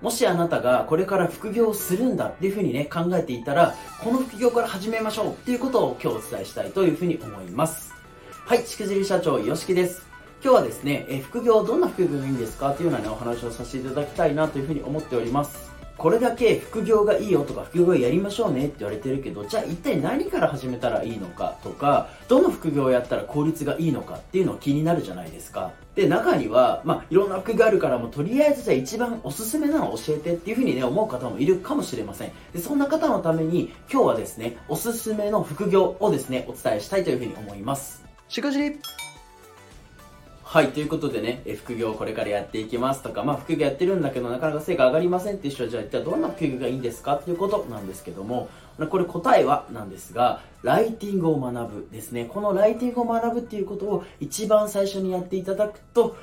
もしあなたがこれから副業をするんだっていうふうにね、考えていたら、この副業から始めましょうっていうことを今日お伝えしたいというふうに思います。はい、しくじり社長、よしきです。今日はですね、え副業、どんな副業がいいんですかというようなね、お話をさせていただきたいなというふうに思っております。これだけ副業がいいよとか副業やりましょうねって言われてるけどじゃあ一体何から始めたらいいのかとかどの副業をやったら効率がいいのかっていうの気になるじゃないですか。で中には、まあ、いろんな副業あるからもとりあえずじゃあ一番おすすめなのを教えてっていうふうにね思う方もいるかもしれません。でそんな方のために今日はですねおすすめの副業をですねお伝えしたいというふうに思います。しくじりはい、ということでね、え副業をこれからやっていきますとか、まあ副業やってるんだけどなかなか成果上がりませんっていう人は、じゃあ一体どんな副業がいいんですかっていうことなんですけども、これ答えはなんですが、ライティングを学ぶですね。このライティングを学ぶっていうことを一番最初にやっていただくと、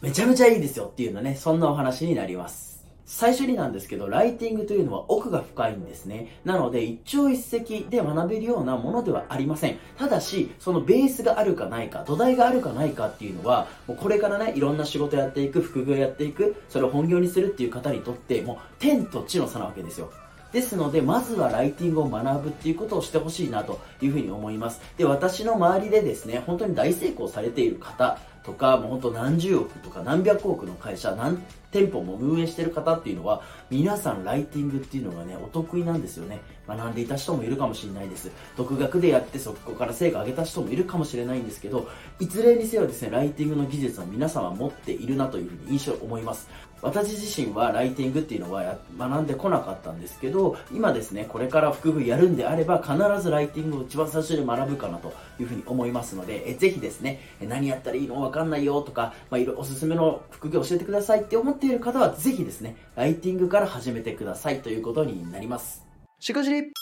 めちゃめちゃいいですよっていうのね、そんなお話になります。最初になんですけど、ライティングというのは奥が深いんですね。なので、一朝一夕で学べるようなものではありません。ただし、そのベースがあるかないか、土台があるかないかっていうのは、もうこれからね、いろんな仕事やっていく、副業やっていく、それを本業にするっていう方にとって、もう天と地の差なわけですよ。ですので、まずはライティングを学ぶっていうことをしてほしいなというふうに思います。で、私の周りでですね、本当に大成功されている方とか、もう本当何十億とか何百億の会社、何店舗も運営してる方っていうのは、皆さんライティングっていうのがね、お得意なんですよね。学んでいた人もいるかもしれないです。独学でやってそこから成果上げた人もいるかもしれないんですけど、いずれにせよですね、ライティングの技術は皆さんは持っているなというふうに印象を思います。私自身はライティングっていうのは学んでこなかったんですけど、今ですね、これから副業やるんであれば、必ずライティングを一番最初に学ぶかなというふうに思いますので、えぜひですね、何やったらいいのわかんないよとか、まあ、いろおすすめの副業教えてくださいって思っている方は、ぜひですね、ライティングから始めてくださいということになります。しくじり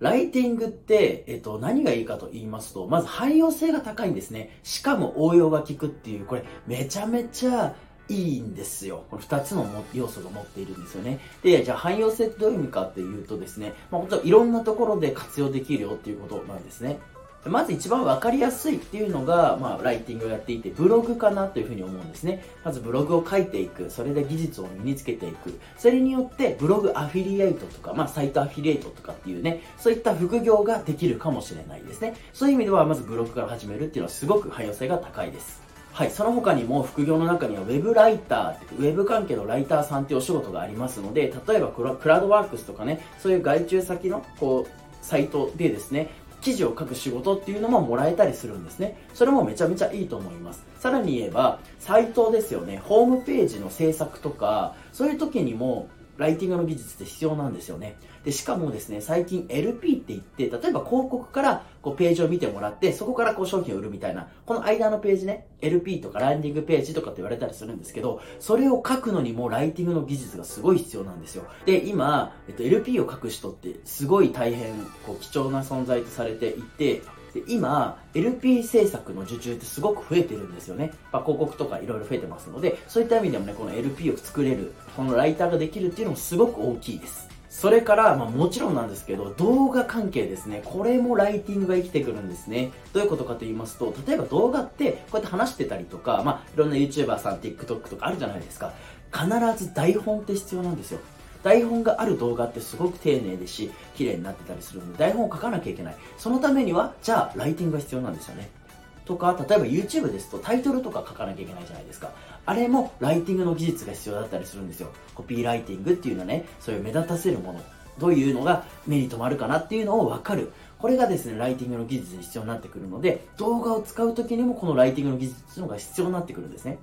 ライティングって、えっと、何がいいかと言いますと、まず汎用性が高いんですね。しかも応用が効くっていう、これめちゃめちゃいいんですよ。この2つの要素が持っているんですよね。で、じゃあ汎用性ってどういう意味かっていうとですね、まあ、本当いろんなところで活用できるよっていうことなんですね。まず一番分かりやすいっていうのが、まあ、ライティングをやっていて、ブログかなというふうに思うんですね。まずブログを書いていく。それで技術を身につけていく。それによって、ブログアフィリエイトとか、まあ、サイトアフィリエイトとかっていうね、そういった副業ができるかもしれないですね。そういう意味では、まずブログから始めるっていうのはすごく汎用性が高いです。はい、その他にも副業の中には Web ライター、ウェブ関係のライターさんっていうお仕事がありますので、例えばクラウドワークスとかね、そういう外注先のこうサイトでですね、記事を書く仕事っていうのももらえたりするんですね。それもめちゃめちゃいいと思います。さらに言えば、サイトですよね。ホームページの制作とか、そういう時にもライティングの技術って必要なんですよね。で、しかもですね、最近 LP って言って、例えば広告からこうページを見てもらって、そこからこう商品を売るみたいな、この間のページね、LP とかランディングページとかって言われたりするんですけど、それを書くのにもライティングの技術がすごい必要なんですよ。で、今、えっと、LP を書く人ってすごい大変こう貴重な存在とされていて、で今 LP 制作の受注ってすごく増えてるんですよね、まあ、広告とかいろいろ増えてますのでそういった意味でもねこの LP を作れるこのライターができるっていうのもすごく大きいですそれから、まあ、もちろんなんですけど、動画関係ですね。これもライティングが生きてくるんですね。どういうことかと言いますと、例えば動画ってこうやって話してたりとか、まあ、いろんな YouTuber さん、TikTok とかあるじゃないですか。必ず台本って必要なんですよ。台本がある動画ってすごく丁寧ですし、綺麗になってたりするので、台本を書かなきゃいけない。そのためには、じゃあ、ライティングが必要なんですよね。とか、例えば YouTube ですとタイトルとか書かなきゃいけないじゃないですか。あれもライティングの技術が必要だったりするんですよ。コピーライティングっていうのはね、そういう目立たせるもの。どういうのが目に留まるかなっていうのを分かる。これがですね、ライティングの技術に必要になってくるので、動画を使う時にもこのライティングの技術っていうのが必要になってくるんですね。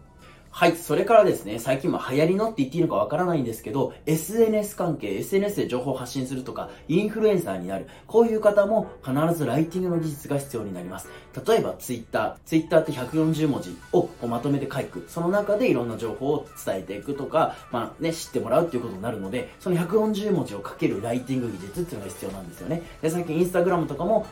はい、それからですね、最近も流行りのって言っていいのかわからないんですけど、SNS 関係、SNS で情報を発信するとか、インフルエンサーになる、こういう方も必ずライティングの技術が必要になります。例えば Twitter、Twitter って140文字をまとめて書く。その中でいろんな情報を伝えていくとか、まあね、知ってもらうっていうことになるので、その140文字を書けるライティング技術っていうのが必要なんですよね。で、最近インスタグラムとかも、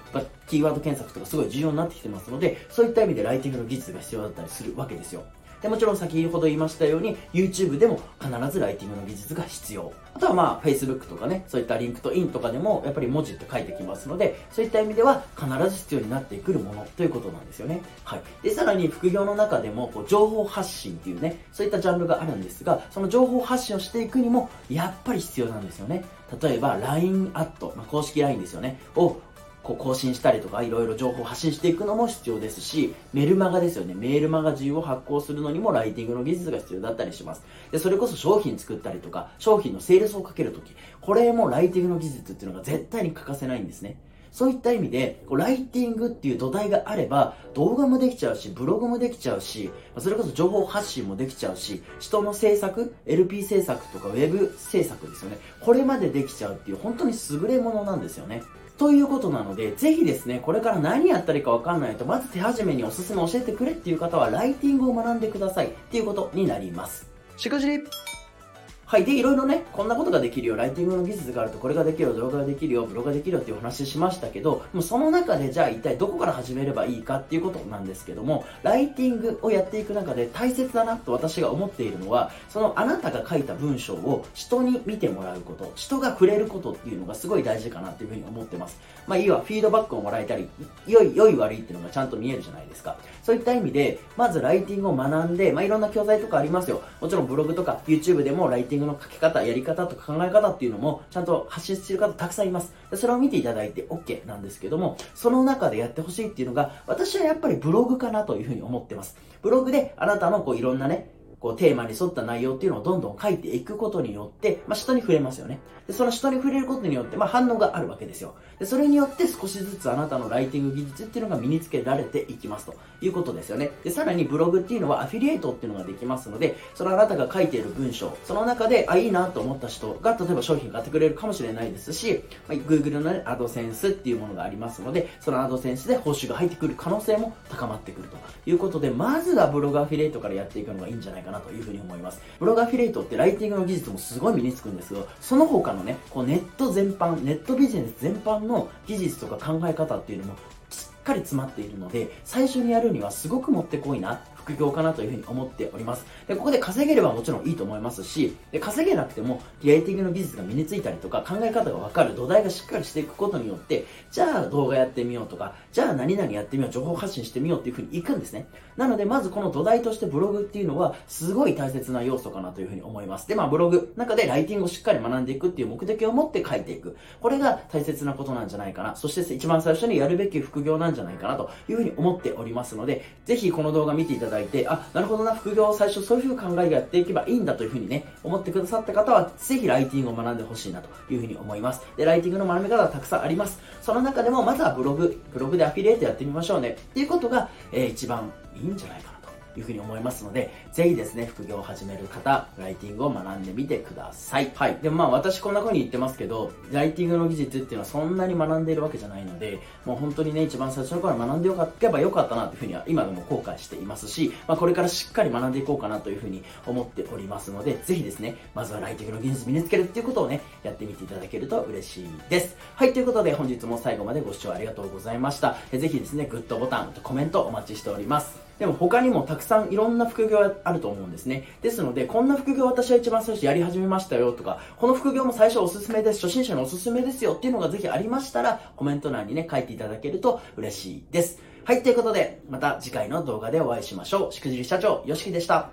キーワード検索とかすごい重要になってきてますので、そういった意味でライティングの技術が必要だったりするわけですよ。で、もちろん先ほど言いましたように、YouTube でも必ずライティングの技術が必要。あとはまあ、Facebook とかね、そういった LinkedIn とかでも、やっぱり文字って書いてきますので、そういった意味では必ず必要になってくるものということなんですよね。はい。で、さらに副業の中でも、こう情報発信っていうね、そういったジャンルがあるんですが、その情報発信をしていくにも、やっぱり必要なんですよね。例えば、LINE アット、まあ、公式 LINE ですよね、をこう更新したりとかいろいろ情報を発信していくのも必要ですし、メルマガですよね。メールマガジンを発行するのにもライティングの技術が必要だったりします。で、それこそ商品作ったりとか、商品のセールスをかけるとき、これもライティングの技術っていうのが絶対に欠かせないんですね。そういった意味で、こうライティングっていう土台があれば、動画もできちゃうし、ブログもできちゃうし、それこそ情報発信もできちゃうし、人の制作、LP 制作とかウェブ制作ですよね。これまでできちゃうっていう本当に優れものなんですよね。ということなので、ぜひですね、これから何やったらいいかわかんないと、まず手始めにおすすめ教えてくれっていう方は、ライティングを学んでくださいっていうことになります。しくじりはい。で、いろいろね、こんなことができるよ、ライティングの技術があると、これができるよ、動画ができるよ、ブログができるよっていう話しましたけど、もうその中でじゃあ一体どこから始めればいいかっていうことなんですけども、ライティングをやっていく中で大切だなと私が思っているのは、そのあなたが書いた文章を人に見てもらうこと、人が触れることっていうのがすごい大事かなっていうふうに思ってます。まあ、いいわ、フィードバックをもらえたり、良い、良い悪いっていうのがちゃんと見えるじゃないですか。そういった意味で、まずライティングを学んで、まあ、いろんな教材とかありますよ。もちろんブログとか YouTube でもライティングの書き方、やり方とか考え方っていうのもちゃんと発信している方たくさんいます。それを見ていただいて OK なんですけども、その中でやってほしいっていうのが、私はやっぱりブログかなというふうに思ってます。ブログであなたのこういろんなね、こうテーマに沿った内容っていうのをどんどん書いていくことによって、まあ、人に触れますよね。で、その人に触れることによって、まあ、反応があるわけですよ。で、それによって少しずつあなたのライティング技術っていうのが身につけられていきますということですよね。で、さらにブログっていうのはアフィリエイトっていうのができますので、そのあなたが書いている文章、その中で、あ、いいなと思った人が、例えば商品買ってくれるかもしれないですし、まあ、Google の、ね、アドセンスっていうものがありますので、そのアドセンスで報酬が入ってくる可能性も高まってくるということで、まずはブログアフィリエイトからやっていくのがいいんじゃないかかなというふうに思い。ます。ブログアフィリエイトってライティングの技術もすごい身につくんですけど、その他のね、こうネット全般、ネットビジネス全般の技術とか考え方っていうのもしっかり詰まっているので、最初にやるにはすごくもってこいな副業かなというふうに思っております。で、ここで稼げればもちろんいいと思いますし、で、稼げなくても、リライティングの技術が身についたりとか、考え方がわかる土台がしっかりしていくことによって、じゃあ動画やってみようとか、じゃあ何々やってみよう、情報発信してみようっていうふうにいくんですね。なので、まずこの土台としてブログっていうのは、すごい大切な要素かなというふうに思います。で、まあ、ブログ、中でライティングをしっかり学んでいくっていう目的を持って書いていく。これが大切なことなんじゃないかな。そして一番最初にやるべき副業なんじゃないかなというふうに思っておりますので、ぜひこの動画見ていただいて、あ、なるほどな副業を最初そういう考えでやっていけばいいんだというふうにね、思ってくださった方は、ぜひライティングを学んでほしいなというふうに思います。で、ライティングの学び方はたくさんあります。その中でも、まずはブログ、ブログでアフィリエイトやってみましょうねっていうことが、えー、一番いいんじゃないかな。いうふうに思いますので、ぜひですね、副業を始める方、ライティングを学んでみてください。はい。でもまあ私こんな風に言ってますけど、ライティングの技術っていうのはそんなに学んでいるわけじゃないので、もう本当にね、一番最初の頃学んでよかったばよかったなというふうには今でも後悔していますし、まあこれからしっかり学んでいこうかなというふうに思っておりますので、ぜひですね、まずはライティングの技術身につけるっていうことをね、やってみていただけると嬉しいです。はい、ということで本日も最後までご視聴ありがとうございました。ぜひですね、グッドボタンとコメントお待ちしております。でも他にもたくさんいろんな副業あると思うんですね。ですので、こんな副業私は一番最初やり始めましたよとか、この副業も最初おすすめです、初心者におすすめですよっていうのがぜひありましたら、コメント欄にね、書いていただけると嬉しいです。はい、ということで、また次回の動画でお会いしましょう。しくじり社長、よしきでした。